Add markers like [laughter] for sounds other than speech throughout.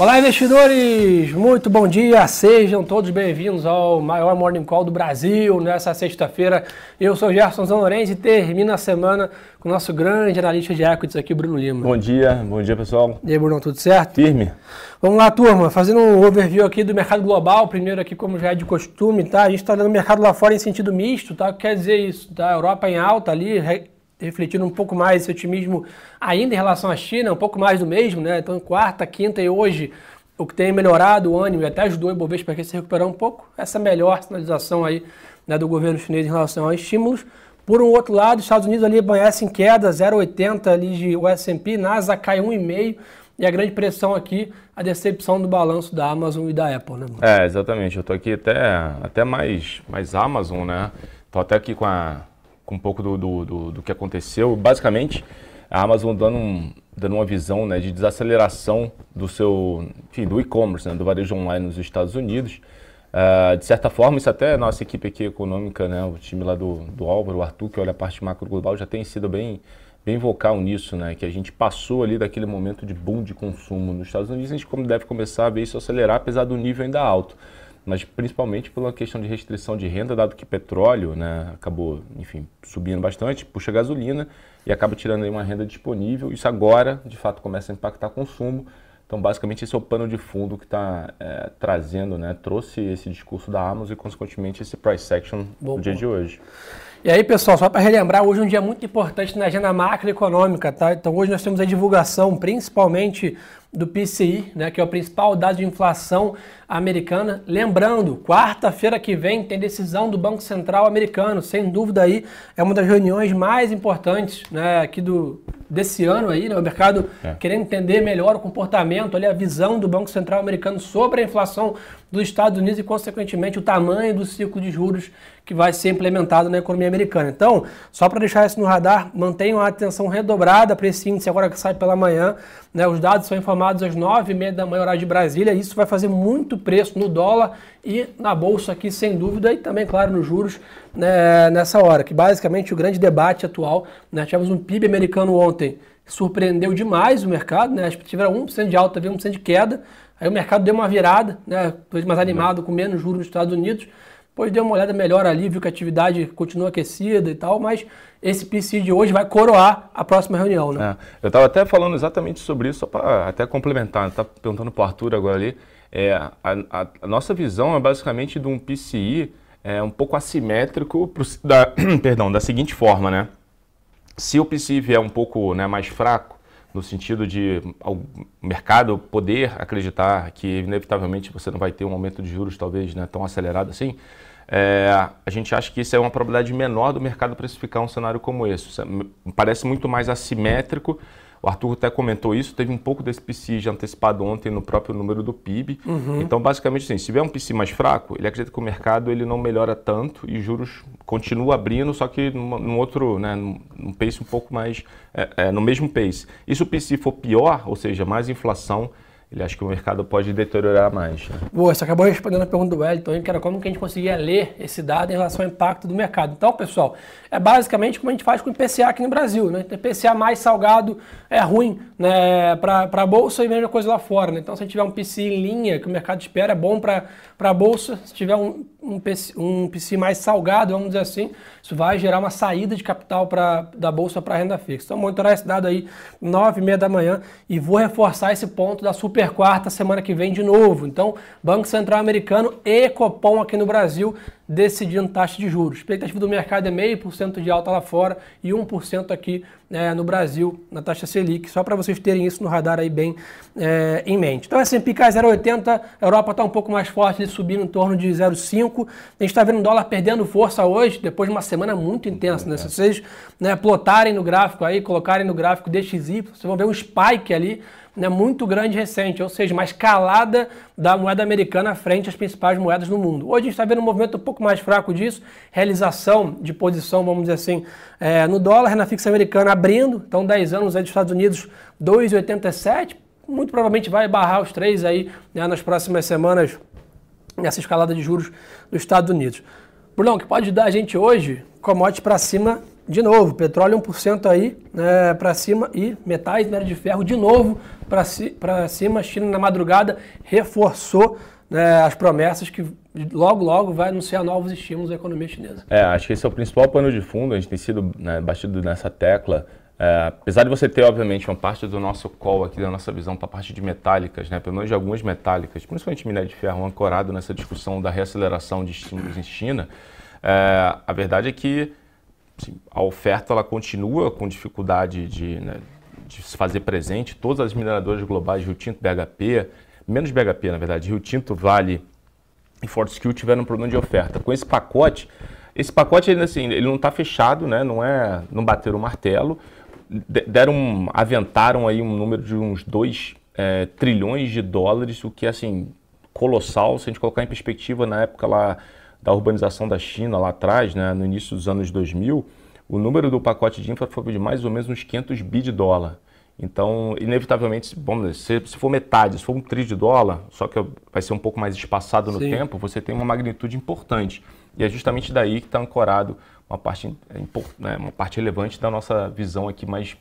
Olá, investidores! Muito bom dia! Sejam todos bem-vindos ao maior Morning Call do Brasil nessa sexta-feira. Eu sou Gerson Zanorense e termino a semana com o nosso grande analista de equities aqui, Bruno Lima. Bom dia, bom dia pessoal. E aí, Bruno, tudo certo? Firme. Vamos lá, turma, fazendo um overview aqui do mercado global. Primeiro aqui, como já é de costume, tá? A gente está olhando o mercado lá fora em sentido misto, tá? O que quer dizer isso? Tá? Europa em alta ali, refletindo um pouco mais esse otimismo ainda em relação à China, um pouco mais do mesmo, né? Então, quarta, quinta e hoje, o que tem melhorado o ânimo e até ajudou o Ibovespa a se recuperar um pouco, essa melhor sinalização aí né, do governo chinês em relação aos estímulos. Por um outro lado, os Estados Unidos ali amanhece em queda, 0,80 ali de S&P, NASA cai 1,5 e a grande pressão aqui, a decepção do balanço da Amazon e da Apple, né? É, exatamente. Eu tô aqui até, até mais, mais Amazon, né? Tô até aqui com a, com um pouco do, do, do, do que aconteceu. Basicamente, a Amazon dando, um, dando uma visão né, de desaceleração do seu, enfim, do e-commerce, né, do varejo online nos Estados Unidos. Uh, de certa forma, isso até a nossa equipe aqui econômica, né, o time lá do, do Álvaro, o Arthur, que olha a parte macro global, já tem sido bem, bem vocal nisso, né, que a gente passou ali daquele momento de boom de consumo nos Estados Unidos, a gente deve começar a ver isso acelerar, apesar do nível ainda alto mas principalmente pela questão de restrição de renda, dado que petróleo né, acabou, enfim, subindo bastante, puxa gasolina e acaba tirando aí uma renda disponível. Isso agora, de fato, começa a impactar consumo. Então, basicamente, esse é o pano de fundo que está é, trazendo, né, trouxe esse discurso da Amazon e, consequentemente, esse price action Bom, no dia de hoje. E aí, pessoal, só para relembrar, hoje é um dia muito importante na agenda macroeconômica, tá? Então, hoje nós temos a divulgação, principalmente do PCI, né, que é o principal dado de inflação americana. Lembrando, quarta-feira que vem tem decisão do Banco Central americano, sem dúvida aí é uma das reuniões mais importantes né, aqui do, desse ano aí, né, o mercado é. querendo entender melhor o comportamento, ali, a visão do Banco Central americano sobre a inflação dos Estados Unidos e, consequentemente, o tamanho do ciclo de juros que vai ser implementado na economia americana. Então, só para deixar isso no radar, mantenham a atenção redobrada para esse índice agora que sai pela manhã. Né? Os dados são informados às 9h30 da manhã, horário de Brasília. Isso vai fazer muito preço no dólar e na bolsa aqui, sem dúvida, e também, claro, nos juros né, nessa hora, que basicamente o grande debate atual, né, tivemos um PIB americano ontem, surpreendeu demais o mercado, né, tiveram 1% de alta, veio 1% de queda, aí o mercado deu uma virada, né, mais animado, com menos juros nos Estados Unidos, depois deu uma olhada melhor ali, viu que a atividade continua aquecida e tal, mas esse PC de hoje vai coroar a próxima reunião, né? É, eu estava até falando exatamente sobre isso, só para até complementar, está perguntando para o Arthur agora ali, é, a, a, a, nossa visão é basicamente de um PCI é, um pouco assimétrico pro, da, [clears throat] perdão, da seguinte forma, né? Se o PCI vier um pouco né, mais fraco, no sentido de o mercado poder acreditar que inevitavelmente você não vai ter um aumento de juros talvez né, tão acelerado assim, é, a gente acha que isso é uma probabilidade menor do mercado precificar um cenário como esse. Parece muito mais assimétrico o Arthur até comentou isso, teve um pouco desse PCI já antecipado ontem no próprio número do PIB. Uhum. Então, basicamente, assim, se tiver um PCI mais fraco, ele acredita que o mercado ele não melhora tanto e juros continua abrindo, só que num, num outro, né, num pace um pouco mais, é, é, no mesmo pace. E se o PCI for pior, ou seja, mais inflação, ele acha que o mercado pode deteriorar mais. Né? Boa, você acabou respondendo a pergunta do Wellington, que era como que a gente conseguia ler esse dado em relação ao impacto do mercado. Então, pessoal, é basicamente como a gente faz com o IPCA aqui no Brasil. Né? O IPCA mais salgado é ruim né, para a Bolsa e mesma coisa lá fora. Né? Então, se a gente tiver um PCI em linha, que o mercado espera, é bom para a Bolsa. Se tiver um, um, PC, um mais salgado, vamos dizer assim, isso vai gerar uma saída de capital pra, da Bolsa para a renda fixa. Então, monitorar esse dado aí, 9 e meia da manhã, e vou reforçar esse ponto da super super quarta semana que vem de novo. Então, Banco Central Americano e Copom aqui no Brasil decidindo taxa de juros. Expectativa do mercado é 0,5% de alta lá fora e 1% aqui é, no Brasil, na taxa Selic, só para vocês terem isso no radar aí bem é, em mente. Então, S&P cai 0,80, a Europa está um pouco mais forte, ele subindo em torno de 0,5. A gente está vendo o dólar perdendo força hoje, depois de uma semana muito intensa. Né? Se vocês né, plotarem no gráfico aí, colocarem no gráfico DXY, vocês vão ver um spike ali, né, muito grande recente, ou seja, uma escalada da moeda americana frente às principais moedas do mundo. Hoje a gente está vendo um movimento um pouco mais fraco disso, realização de posição, vamos dizer assim, é, no dólar, na fixa americana abrindo, então 10 anos aí dos Estados Unidos 2,87, muito provavelmente vai barrar os três aí né, nas próximas semanas nessa escalada de juros dos Estados Unidos. Brunão, que pode dar a gente hoje, commodity para cima de novo, petróleo 1% aí né, para cima e metais, minério de ferro de novo para ci, cima. China na madrugada reforçou né, as promessas que logo, logo vai anunciar novos estímulos à economia chinesa. É, acho que esse é o principal pano de fundo, a gente tem sido né, batido nessa tecla. É, apesar de você ter, obviamente, uma parte do nosso call aqui, da nossa visão para a parte de metálicas, né, pelo menos de algumas metálicas, principalmente minério de ferro, ancorado nessa discussão da reaceleração de estímulos em China, é, a verdade é que a oferta ela continua com dificuldade de, né, de se fazer presente. Todas as mineradoras globais, Rio Tinto, BHP, menos BHP, na verdade, Rio Tinto, Vale e Fortescue tiveram um problema de oferta. Com esse pacote, esse pacote ele, assim, ele não está fechado, né, não é, não bateram o martelo, deram, aventaram aí um número de uns 2 é, trilhões de dólares, o que é assim colossal, se a gente colocar em perspectiva na época lá da urbanização da China lá atrás, né, no início dos anos 2000, o número do pacote de infra foi de mais ou menos uns 500 bi de dólar. Então, inevitavelmente, bom, se, se for metade, se for um tri de dólar, só que vai ser um pouco mais espaçado no Sim. tempo, você tem uma magnitude importante. E é justamente daí que está ancorado uma parte, é, né, uma parte relevante da nossa visão aqui mais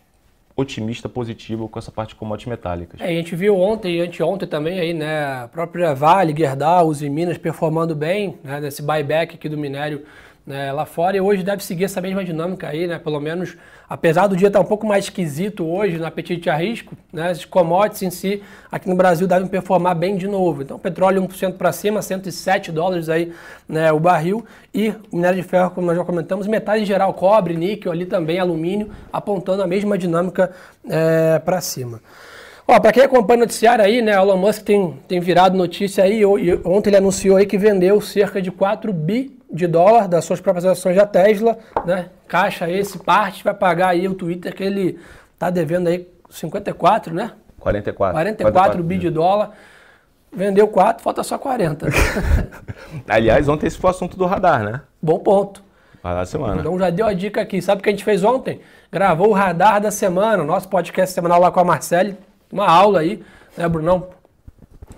otimista, positiva com essa parte de commodities metálicas. É, a gente viu ontem e anteontem também aí, né, a própria Vale, Gerdau, Uzi Minas performando bem, né, nesse buyback aqui do minério né, lá fora e hoje deve seguir essa mesma dinâmica aí, né? Pelo menos, apesar do dia estar um pouco mais esquisito hoje no apetite a risco, né? As commodities em si aqui no Brasil devem performar bem de novo. Então, petróleo 1% para cima, 107 dólares aí, né, o barril e minério de ferro, como nós já comentamos, metais em geral, cobre, níquel ali também, alumínio, apontando a mesma dinâmica é, para cima. Ó, para quem acompanha o noticiário aí, né, Elon Musk tem, tem virado notícia aí, ontem ele anunciou aí que vendeu cerca de 4 bi de dólar das suas próprias ações da Tesla, né? Caixa esse, parte, vai pagar aí o Twitter que ele tá devendo aí 54, né? 44. 44, 44 bi de dólar. Vendeu 4, falta só 40. [laughs] Aliás, ontem esse foi o assunto do radar, né? Bom ponto. Radar da semana. Então já deu a dica aqui. Sabe o que a gente fez ontem? Gravou o radar da semana, nosso podcast semanal lá com a Marcele. Uma aula aí, né, Brunão?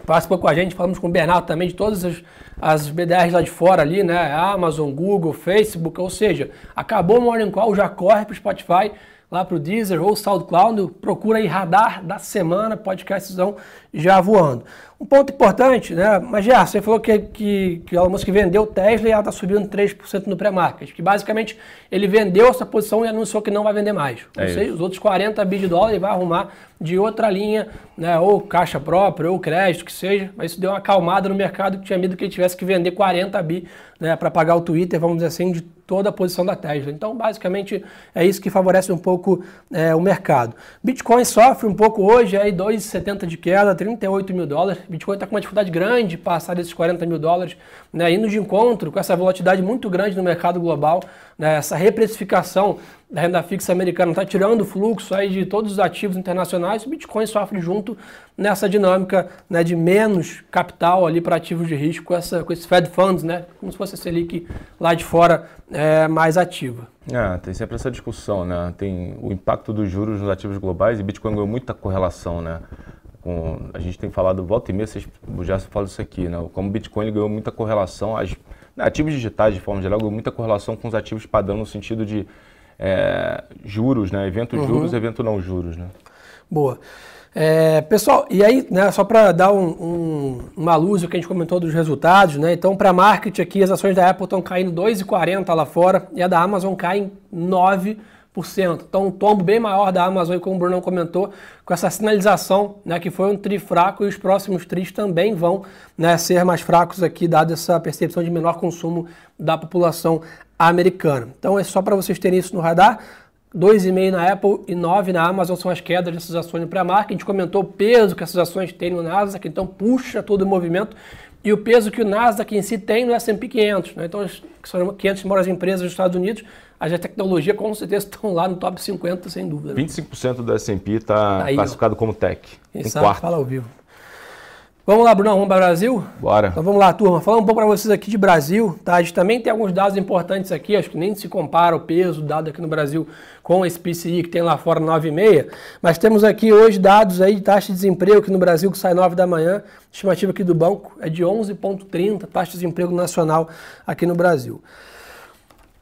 Participou com a gente, falamos com o Bernardo também de todas as, as BDRs lá de fora ali, né? Amazon, Google, Facebook, ou seja, acabou o Morning Call, já corre para o Spotify, lá para o Deezer ou SoundCloud, procura aí Radar da Semana, podcastzão já voando. Um ponto importante, né? Mas já, você falou que, que, que o Elon Musk vendeu o Tesla e ela está subindo 3% no pré-market. Que basicamente ele vendeu essa posição e anunciou que não vai vender mais. É sei, os outros 40 bi de dólar ele vai arrumar de outra linha, né? Ou caixa própria, ou crédito, que seja. Mas isso deu uma acalmada no mercado que tinha medo que ele tivesse que vender 40 bi né, para pagar o Twitter, vamos dizer assim, de toda a posição da Tesla. Então, basicamente, é isso que favorece um pouco é, o mercado. Bitcoin sofre um pouco hoje, aí 2,70 de queda, 38 mil dólares. Bitcoin está com uma dificuldade grande de passar desses 40 mil dólares, né, indo de encontro com essa volatilidade muito grande no mercado global, né, essa reprecificação da renda fixa americana está tirando o fluxo aí de todos os ativos internacionais, o Bitcoin sofre junto nessa dinâmica né, de menos capital ali para ativos de risco com, essa, com Fed Funds, né, como se fosse a Selic lá de fora é, mais ativa. É, tem sempre essa discussão, né? Tem o impacto dos juros nos ativos globais e Bitcoin ganhou muita correlação, né? Com, a gente tem falado volta e meia, vocês já falam isso aqui, né? Como o Bitcoin ganhou muita correlação, as, né, ativos digitais de forma geral ganhou muita correlação com os ativos padrão no sentido de é, juros, né? Evento uhum. juros, evento não juros, né? Boa. É, pessoal, e aí, né, só para dar um, um, uma luz o que a gente comentou dos resultados, né? Então, para marketing aqui, as ações da Apple estão caindo 2,40 lá fora e a da Amazon cai em 9%. Então, um tombo bem maior da Amazon, como o Bruno comentou, com essa sinalização, né, que foi um tri fraco e os próximos tris também vão né, ser mais fracos aqui, dada essa percepção de menor consumo da população americana. Então, é só para vocês terem isso no radar. 2,5 na Apple e 9 na Amazon são as quedas dessas ações no pré-market. A gente comentou o peso que essas ações têm no Nasdaq, então puxa todo o movimento e o peso que o Nasdaq em si tem no S&P 500. Né? Então, que são 500 maiores empresas dos Estados Unidos, as tecnologia com certeza [laughs] estão lá no top 50, sem dúvida. 25% do S&P está tá classificado ó. como tech. Quem sabe quarto. fala ao vivo. Vamos lá, Bruno, vamos para o Brasil? Bora. Então vamos lá, turma. Falando um pouco para vocês aqui de Brasil, tá? A gente também tem alguns dados importantes aqui, acho que nem se compara o peso dado aqui no Brasil com esse PCI que tem lá fora 9,5, mas temos aqui hoje dados aí de taxa de desemprego aqui no Brasil que sai 9 da manhã, estimativa aqui do banco é de 11,30, taxa de desemprego nacional aqui no Brasil.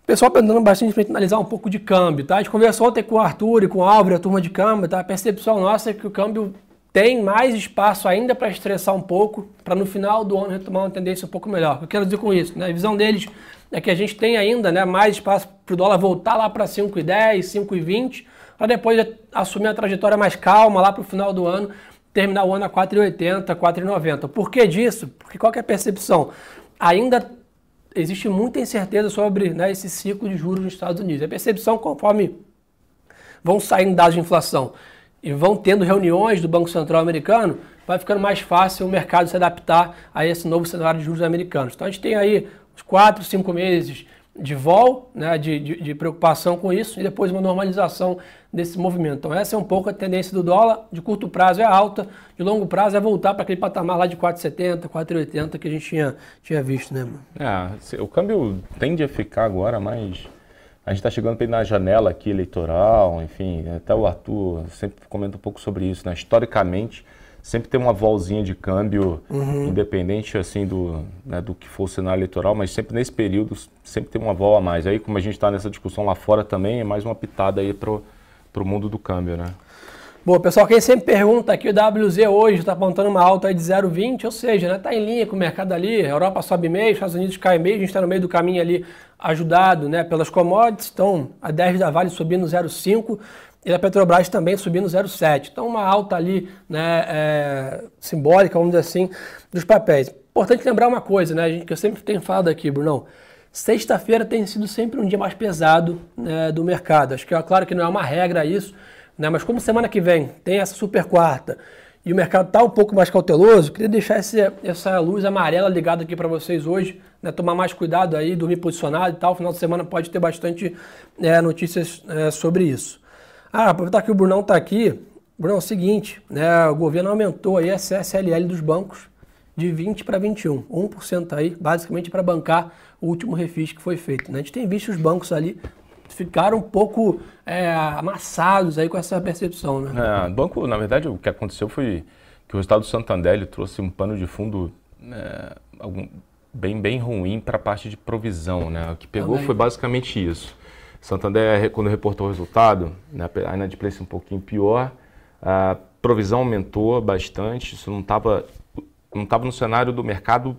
Pessoal perguntando bastante para analisar um pouco de câmbio, tá? A gente conversou ontem com o Arthur e com o Álvaro, a turma de câmbio, tá? A percepção nossa é que o câmbio tem mais espaço ainda para estressar um pouco, para no final do ano retomar uma tendência um pouco melhor. O que eu quero dizer com isso? Né? A visão deles é que a gente tem ainda né, mais espaço para o dólar voltar lá para 5,10, 5,20, para depois assumir a trajetória mais calma lá para o final do ano, terminar o ano a 4,80, 4,90. Por que disso? Porque qual é a percepção? Ainda existe muita incerteza sobre né, esse ciclo de juros nos Estados Unidos. A percepção, conforme vão saindo dados de inflação e vão tendo reuniões do Banco Central americano, vai ficando mais fácil o mercado se adaptar a esse novo cenário de juros americanos. Então a gente tem aí uns 4, 5 meses de vol, né, de, de, de, preocupação com isso, e depois uma normalização desse movimento. Então essa é um pouco a tendência do dólar, de curto prazo é alta, de longo prazo é voltar para aquele patamar lá de 4,70, 4,80 que a gente tinha, tinha visto, né? É, o câmbio tende a ficar agora mais a gente está chegando na janela aqui eleitoral, enfim, até o Arthur sempre comenta um pouco sobre isso, né? Historicamente, sempre tem uma volzinha de câmbio, uhum. independente assim do, né, do que for o cenário eleitoral, mas sempre nesse período sempre tem uma vol a mais. Aí, como a gente está nessa discussão lá fora também, é mais uma pitada aí para o mundo do câmbio, né? Pessoal, quem sempre pergunta aqui, o WZ hoje está apontando uma alta de 0,20, ou seja, está né, tá em linha com o mercado ali, a Europa sobe meio, Estados Unidos cai meio, a gente está no meio do caminho ali ajudado né, pelas commodities, então a 10 da Vale subindo 0,5 e a Petrobras também subindo 0,7. Então uma alta ali né, é, simbólica, vamos dizer assim, dos papéis. Importante lembrar uma coisa, né, gente, que eu sempre tenho falado aqui, Brunão. Sexta-feira tem sido sempre um dia mais pesado né, do mercado. Acho que é claro que não é uma regra isso, né, mas como semana que vem tem essa super quarta e o mercado está um pouco mais cauteloso, queria deixar esse, essa luz amarela ligada aqui para vocês hoje, né, tomar mais cuidado aí, dormir posicionado e tal. Final de semana pode ter bastante é, notícias é, sobre isso. Ah, aproveitar que o Brunão está aqui. Brunão, é o seguinte, né, o governo aumentou aí a CSLL dos bancos de 20 para 21, 1% aí, basicamente para bancar o último refis que foi feito. Né? A gente tem visto os bancos ali ficaram um pouco é, amassados aí com essa percepção, né? É, banco, na verdade, o que aconteceu foi que o resultado do Santander trouxe um pano de fundo é, algum, bem, bem ruim para a parte de provisão, né? O que pegou Também. foi basicamente isso. Santander, quando reportou o resultado, né, a inadimplência um pouquinho pior, a provisão aumentou bastante, isso não estava não tava no cenário do mercado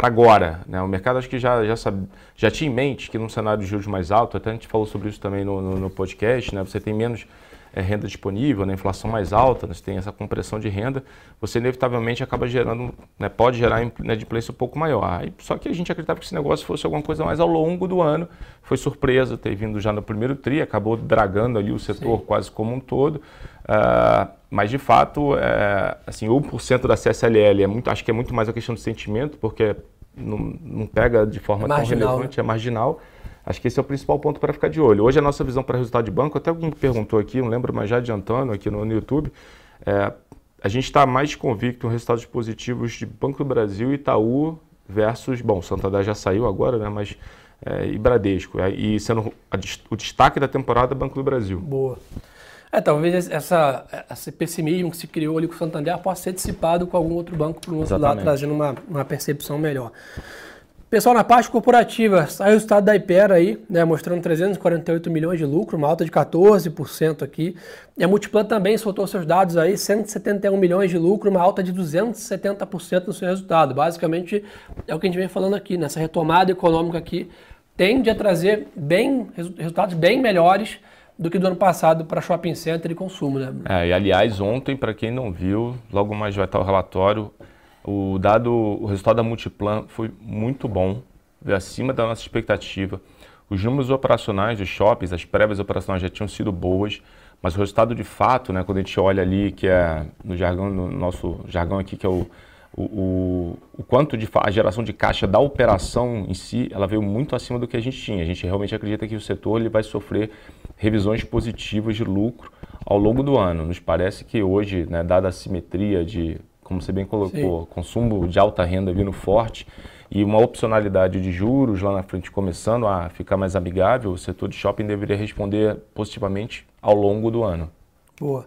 para agora. Né? O mercado acho que já, já, sabe, já tinha em mente que num cenário de juros mais alto, até a gente falou sobre isso também no, no, no podcast, né? você tem menos é, renda disponível, né? inflação mais alta, né? você tem essa compressão de renda, você inevitavelmente acaba gerando, né? pode gerar inadimplência um pouco maior. Aí, só que a gente acreditava que esse negócio fosse alguma coisa mais ao longo do ano, foi surpresa ter vindo já no primeiro TRI, acabou dragando ali o setor Sim. quase como um todo. Uh, mas de fato, é, assim, 1% da CSLL é muito, acho que é muito mais a questão do sentimento, porque não, não pega de forma é tão relevante, né? é marginal. Acho que esse é o principal ponto para ficar de olho. Hoje a nossa visão para resultado de banco, até alguém perguntou aqui, não lembro, mas já adiantando aqui no, no YouTube, é, a gente está mais convicto em resultados positivos de Banco do Brasil e Itaú versus, bom, Santander já saiu agora, né, mas é, e Bradesco. É, e sendo a, o destaque da temporada Banco do Brasil. Boa. É, talvez essa, esse pessimismo que se criou ali com o Santander possa ser dissipado com algum outro banco para o outro lado, trazendo uma, uma percepção melhor. Pessoal, na parte corporativa, sai o resultado da Ipera aí, né, mostrando 348 milhões de lucro, uma alta de 14% aqui. E a Multiplan também soltou seus dados aí, 171 milhões de lucro, uma alta de 270% no seu resultado. Basicamente, é o que a gente vem falando aqui, nessa retomada econômica aqui, tende a trazer bem, resultados bem melhores do que do ano passado para shopping center e consumo, né? É, e aliás, ontem, para quem não viu, logo mais vai estar o relatório, o dado, o resultado da Multiplan foi muito bom, veio acima da nossa expectativa. Os números operacionais dos shoppings, as prévias operacionais já tinham sido boas, mas o resultado de fato, né, quando a gente olha ali, que é no jargão, no nosso jargão aqui, que é o o, o, o, quanto de a geração de caixa da operação em si, ela veio muito acima do que a gente tinha. A gente realmente acredita que o setor ele vai sofrer revisões positivas de lucro ao longo do ano. Nos parece que hoje, né, dada a simetria de, como você bem colocou, Sim. consumo de alta renda vindo forte e uma opcionalidade de juros lá na frente começando a ficar mais amigável, o setor de shopping deveria responder positivamente ao longo do ano. Boa.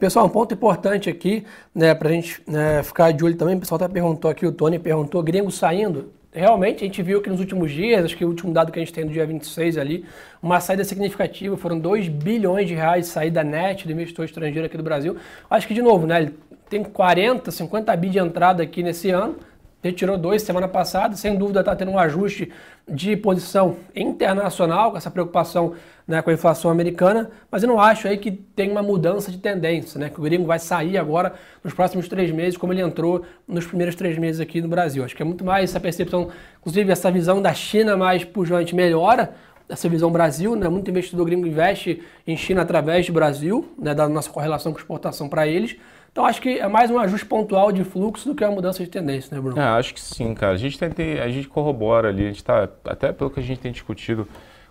Pessoal, um ponto importante aqui, né, para a gente né, ficar de olho também, o pessoal até perguntou aqui, o Tony perguntou, gringo saindo, realmente a gente viu que nos últimos dias, acho que o último dado que a gente tem do dia 26 ali, uma saída significativa, foram 2 bilhões de reais de saída net do investidor estrangeiro aqui do Brasil. Acho que, de novo, né, ele tem 40, 50 bi de entrada aqui nesse ano, retirou dois semana passada, sem dúvida está tendo um ajuste de posição internacional, com essa preocupação né, com a inflação americana, mas eu não acho aí que tem uma mudança de tendência, né, que o gringo vai sair agora nos próximos três meses, como ele entrou nos primeiros três meses aqui no Brasil. Acho que é muito mais essa percepção, inclusive essa visão da China mais pujante melhora, essa visão Brasil, né? Muito investidor gringo investe em China através do Brasil, né? Da nossa correlação com exportação para eles. Então acho que é mais um ajuste pontual de fluxo do que uma mudança de tendência, né, Bruno? É, acho que sim, cara. A gente tem, a gente corrobora ali, a gente está até pelo que a gente tem discutido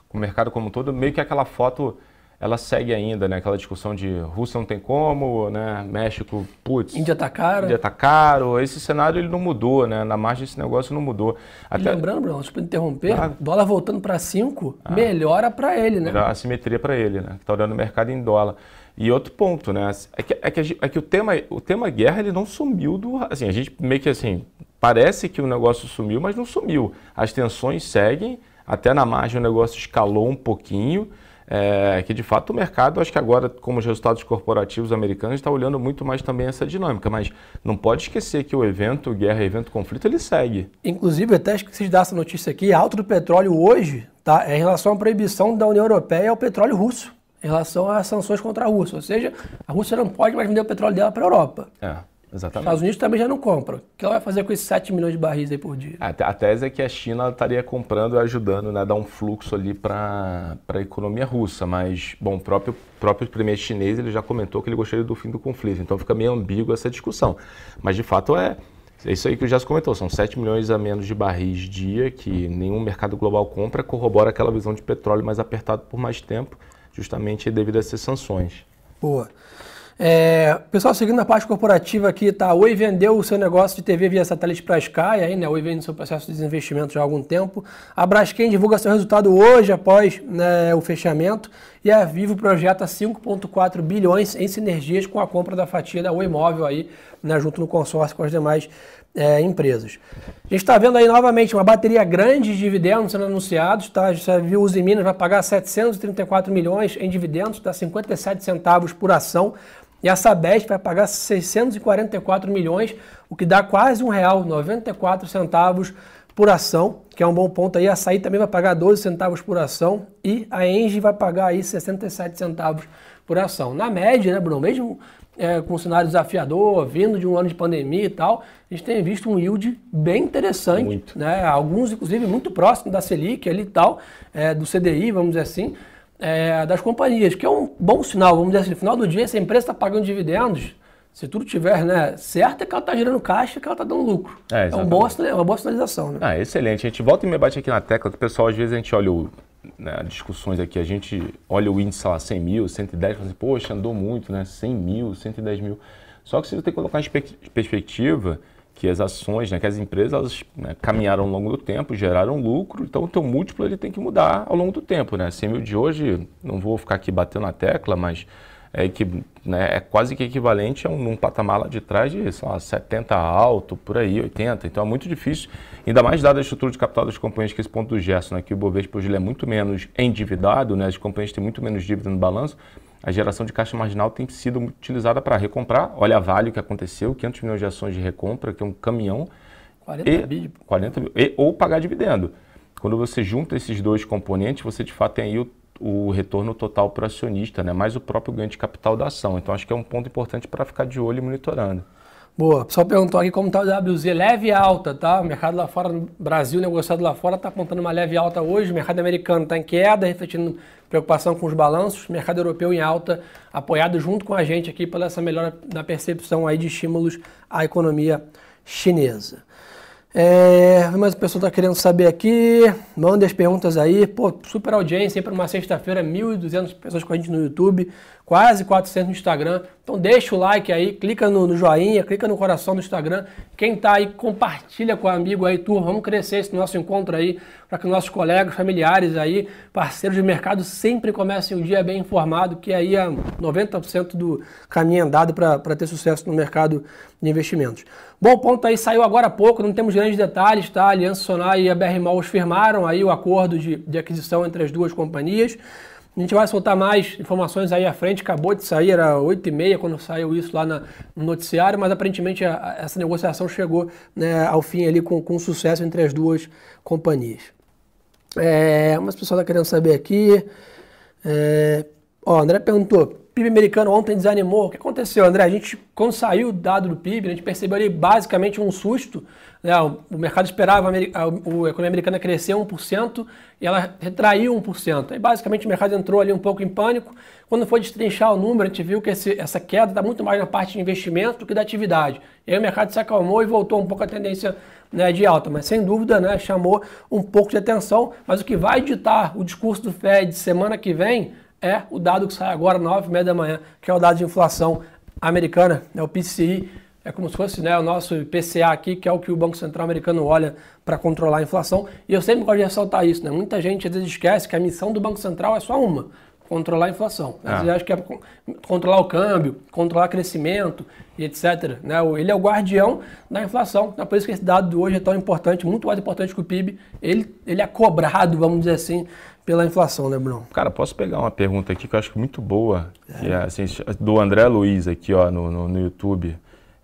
com o mercado como um todo, meio que aquela foto ela segue ainda, né? Aquela discussão de Rússia não tem como, né? México, putz. Índia tá caro. Índia tá caro. Esse cenário ele não mudou, né? Na margem esse negócio não mudou. Até... lembrando, Bruno, desculpa interromper, dólar voltando para 5, ah. melhora para ele, né? A simetria para ele, né? Que tá olhando o mercado em dólar. E outro ponto, né? É que, é que, é que o, tema, o tema guerra ele não sumiu do. Assim, a gente meio que assim. Parece que o negócio sumiu, mas não sumiu. As tensões seguem, até na margem o negócio escalou um pouquinho. É, que de fato o mercado, acho que agora, como os resultados corporativos americanos, está olhando muito mais também essa dinâmica, mas não pode esquecer que o evento guerra, evento conflito, ele segue. Inclusive, até esqueci de dar essa notícia aqui, a alta do petróleo hoje tá, é em relação à proibição da União Europeia ao petróleo russo em relação às sanções contra a Rússia. Ou seja, a Rússia não pode mais vender o petróleo dela para a Europa. É. Exatamente. Os Estados Unidos também já não compram. O que ela vai fazer com esses 7 milhões de barris aí por dia? A, a tese é que a China estaria comprando e ajudando, né, a dar um fluxo ali para a economia russa. Mas, bom, o próprio, próprio primeiro chinês ele já comentou que ele gostaria do fim do conflito. Então fica meio ambíguo essa discussão. Mas, de fato, é, é isso aí que o Jess comentou. São 7 milhões a menos de barris dia que nenhum mercado global compra, corrobora aquela visão de petróleo mais apertado por mais tempo justamente devido a essas sanções. Boa. É, pessoal, seguindo a parte corporativa aqui, tá? A Oi vendeu o seu negócio de TV via satélite para a Sky, aí, né? A Oi vem no seu processo de desinvestimento já há algum tempo. A Braskem divulga seu resultado hoje, após né, o fechamento. E a Vivo projeta 5,4 bilhões em sinergias com a compra da fatia da Oi Móvel aí, né, junto no consórcio com as demais é, empresas. A gente está vendo aí novamente uma bateria grande de dividendos sendo anunciados, tá? Já viu Uzi Minas vai pagar 734 milhões em dividendos, dá 57 centavos por ação. E a Sabesp vai pagar 644 milhões, o que dá quase um real, 94 centavos por ação, que é um bom ponto aí. A Açaí também vai pagar 12 centavos por ação e a Engie vai pagar aí 67 centavos por ação. Na média, né, Bruno? Mesmo é, com um cenário desafiador, vindo de um ano de pandemia e tal, a gente tem visto um yield bem interessante, muito. né? Alguns, inclusive, muito próximo da Selic ali e tal, é, do CDI, vamos dizer assim é, das companhias, que é um bom sinal. Vamos dizer assim, no final do dia, se a empresa está pagando dividendos, se tudo tiver né, certo, é que ela está gerando caixa, que ela está dando lucro. É, é, um bom, é uma boa sinalização. Né? Ah, excelente. A gente volta e me bate aqui na tecla, que o pessoal, às vezes, a gente olha o, né, discussões aqui, a gente olha o índice, sei lá, 100 mil, 110, fala assim, poxa, andou muito, né? 100 mil, 110 mil. Só que se você tem que colocar em perspectiva que as ações, né, que as empresas elas, né, caminharam ao longo do tempo, geraram lucro, então o teu múltiplo ele tem que mudar ao longo do tempo. Né? 100 mil de hoje, não vou ficar aqui batendo na tecla, mas é, que, né, é quase que equivalente a um, um, patamar lá de trás de sei lá, 70 alto, por aí, 80. Então é muito difícil, ainda mais dada a estrutura de capital das companhias, que esse ponto do Gerson, né, que o Bovespa hoje é muito menos endividado, né, as companhias têm muito menos dívida no balanço, a geração de caixa marginal tem sido utilizada para recomprar. Olha a Vale o que aconteceu, 500 milhões de ações de recompra, que é um caminhão. 40 e, 40 mil, e, ou pagar dividendo. Quando você junta esses dois componentes, você de fato tem aí o, o retorno total para o acionista, né? mais o próprio ganho de capital da ação. Então acho que é um ponto importante para ficar de olho e monitorando. Boa. O pessoal perguntou aqui como está o WZ. Leve alta, tá? O mercado lá fora, no Brasil, negociado lá fora, está apontando uma leve alta hoje. O mercado americano está em queda, refletindo preocupação com os balanços. O mercado europeu em alta, apoiado junto com a gente aqui pela essa melhora na percepção aí de estímulos à economia chinesa. É, mas o pessoal está querendo saber aqui, manda as perguntas aí. Pô, super audiência para uma sexta-feira, 1.200 pessoas com a gente no YouTube quase 400 no Instagram. Então deixa o like aí, clica no, no joinha, clica no coração do Instagram. Quem está aí, compartilha com o amigo aí, turma. Vamos crescer esse nosso encontro aí, para que nossos colegas, familiares aí, parceiros de mercado sempre comecem o dia bem informado, que aí é 90% do caminho andado para ter sucesso no mercado de investimentos. Bom, ponto aí saiu agora há pouco, não temos grandes detalhes, tá? A Aliança Sonar e a BR Malls firmaram aí o acordo de, de aquisição entre as duas companhias. A gente vai soltar mais informações aí à frente. Acabou de sair, era 8h30 quando saiu isso lá na, no noticiário, mas aparentemente a, a, essa negociação chegou né, ao fim ali com, com sucesso entre as duas companhias. É, umas pessoas estão querendo saber aqui. É, ó, André perguntou: PIB americano ontem desanimou. O que aconteceu, André? A gente, quando saiu o dado do PIB, a gente percebeu ali basicamente um susto. Né? O mercado esperava a, economia americana crescer 1% e ela retraiu 1%. Aí basicamente o mercado entrou ali um pouco em pânico. Quando foi destrinchar o número, a gente viu que esse, essa queda está muito mais na parte de investimento do que da atividade. E aí o mercado se acalmou e voltou um pouco a tendência né, de alta, mas sem dúvida né, chamou um pouco de atenção. Mas o que vai ditar o discurso do Fed semana que vem é o dado que sai agora, 9h30 da manhã, que é o dado de inflação americana, é o PCI. É como se fosse né, o nosso IPCA aqui, que é o que o Banco Central americano olha para controlar a inflação. E eu sempre gosto de ressaltar isso. Né? Muita gente às vezes esquece que a missão do Banco Central é só uma, controlar a inflação. Às ah. vezes acha que é controlar o câmbio, controlar o crescimento e etc. Né? Ele é o guardião da inflação. Então, por isso que esse dado de hoje é tão importante, muito mais importante que o PIB. Ele, ele é cobrado, vamos dizer assim, pela inflação, né, Bruno? Cara, posso pegar uma pergunta aqui que eu acho muito boa, é. é assim, do André Luiz aqui ó, no, no, no YouTube.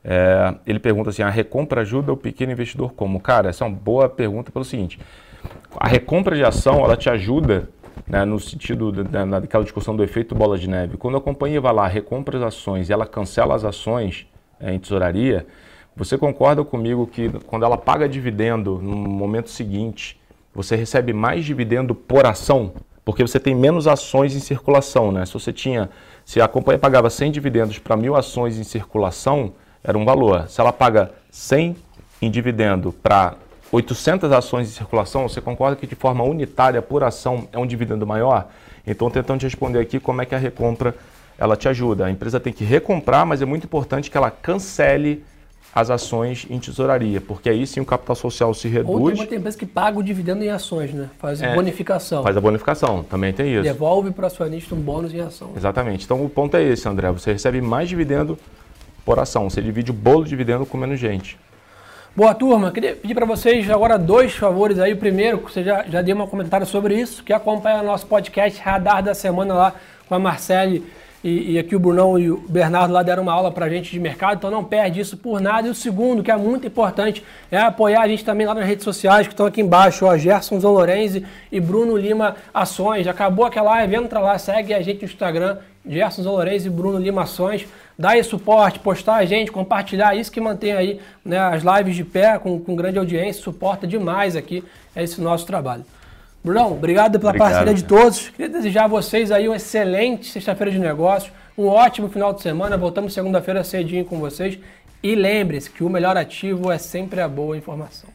É, ele pergunta assim: a recompra ajuda o pequeno investidor como? Cara, essa é uma boa pergunta pelo seguinte: a recompra de ação ela te ajuda né, no sentido da, daquela discussão do efeito bola de neve. Quando a companhia vai lá, recompra as ações e ela cancela as ações é, em tesouraria, você concorda comigo que quando ela paga dividendo no momento seguinte você recebe mais dividendo por ação, porque você tem menos ações em circulação, né? Se você tinha, se a companhia pagava 100 dividendos para mil ações em circulação, era um valor. Se ela paga 100 em dividendo para 800 ações em circulação, você concorda que de forma unitária por ação é um dividendo maior? Então, tentando te responder aqui como é que a recompra ela te ajuda. A empresa tem que recomprar, mas é muito importante que ela cancele as ações em tesouraria, porque aí sim o capital social se reduz. Ou tem empresa que paga o dividendo em ações, né? Faz é, bonificação. Faz a bonificação, também tem isso. Devolve para o acionista um bônus em ação. Exatamente. Então o ponto é esse, André. Você recebe mais dividendo por ação. Você divide o bolo de dividendo com menos gente. Boa turma, queria pedir para vocês agora dois favores aí. O primeiro, você já, já deu um comentário sobre isso, que acompanha o nosso podcast Radar da Semana lá com a Marcele e, e, aqui o Brunão e o Bernardo lá deram uma aula para a gente de mercado, então não perde isso por nada. E o segundo, que é muito importante, é apoiar a gente também lá nas redes sociais, que estão aqui embaixo, ó, Gerson Zolorenzi e Bruno Lima Ações. Acabou aquela live, entra lá, segue a gente no Instagram, Gerson Zolorenzi e Bruno Lima Ações. Dá aí suporte, postar a gente, compartilhar, isso que mantém aí né, as lives de pé com, com grande audiência, suporta demais aqui esse nosso trabalho. Brunão, obrigado pela obrigado, parceria de todos. Queria desejar a vocês aí uma excelente sexta-feira de negócios, um ótimo final de semana. Voltamos segunda-feira cedinho com vocês. E lembre-se que o melhor ativo é sempre a boa informação.